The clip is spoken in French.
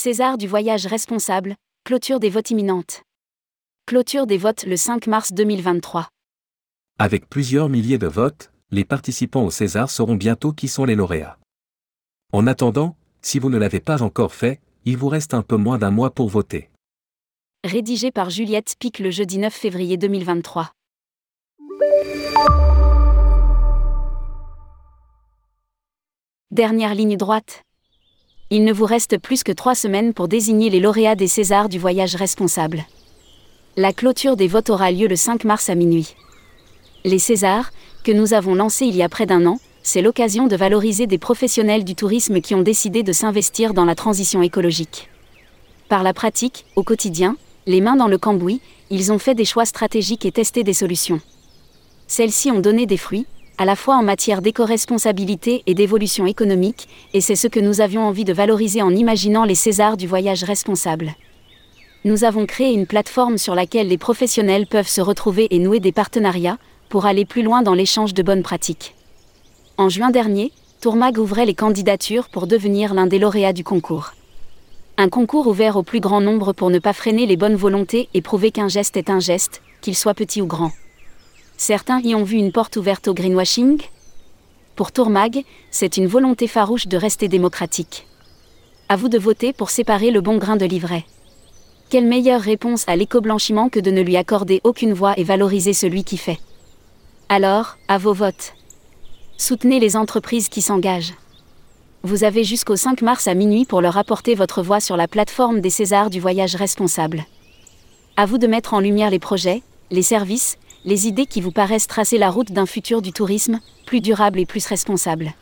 César du voyage responsable, clôture des votes imminente. Clôture des votes le 5 mars 2023. Avec plusieurs milliers de votes, les participants au César sauront bientôt qui sont les lauréats. En attendant, si vous ne l'avez pas encore fait, il vous reste un peu moins d'un mois pour voter. Rédigé par Juliette Spic le jeudi 9 février 2023. Dernière ligne droite. Il ne vous reste plus que trois semaines pour désigner les lauréats des Césars du voyage responsable. La clôture des votes aura lieu le 5 mars à minuit. Les Césars, que nous avons lancés il y a près d'un an, c'est l'occasion de valoriser des professionnels du tourisme qui ont décidé de s'investir dans la transition écologique. Par la pratique, au quotidien, les mains dans le cambouis, ils ont fait des choix stratégiques et testé des solutions. Celles-ci ont donné des fruits, à la fois en matière d'éco-responsabilité et d'évolution économique, et c'est ce que nous avions envie de valoriser en imaginant les Césars du voyage responsable. Nous avons créé une plateforme sur laquelle les professionnels peuvent se retrouver et nouer des partenariats, pour aller plus loin dans l'échange de bonnes pratiques. En juin dernier, Tourmag ouvrait les candidatures pour devenir l'un des lauréats du concours. Un concours ouvert au plus grand nombre pour ne pas freiner les bonnes volontés et prouver qu'un geste est un geste, qu'il soit petit ou grand. Certains y ont vu une porte ouverte au greenwashing Pour Tourmag, c'est une volonté farouche de rester démocratique. À vous de voter pour séparer le bon grain de l'ivraie. Quelle meilleure réponse à l'éco-blanchiment que de ne lui accorder aucune voix et valoriser celui qui fait Alors, à vos votes. Soutenez les entreprises qui s'engagent. Vous avez jusqu'au 5 mars à minuit pour leur apporter votre voix sur la plateforme des Césars du voyage responsable. À vous de mettre en lumière les projets, les services, les idées qui vous paraissent tracer la route d'un futur du tourisme, plus durable et plus responsable.